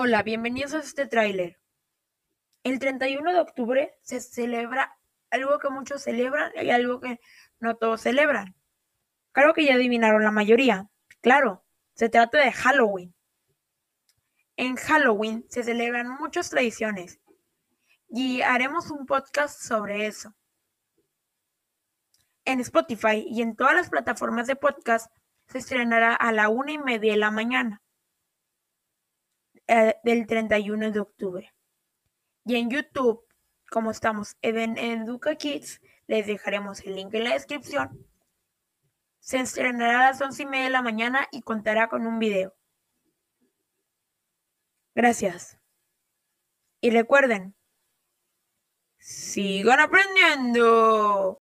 Hola, bienvenidos a este tráiler. El 31 de octubre se celebra algo que muchos celebran y algo que no todos celebran. Claro que ya adivinaron la mayoría. Claro, se trata de Halloween. En Halloween se celebran muchas tradiciones y haremos un podcast sobre eso. En Spotify y en todas las plataformas de podcast se estrenará a la una y media de la mañana del 31 de octubre. Y en YouTube, como estamos en Educa Kids, les dejaremos el link en la descripción. Se estrenará a las once y media de la mañana y contará con un video. Gracias. Y recuerden, sigan aprendiendo.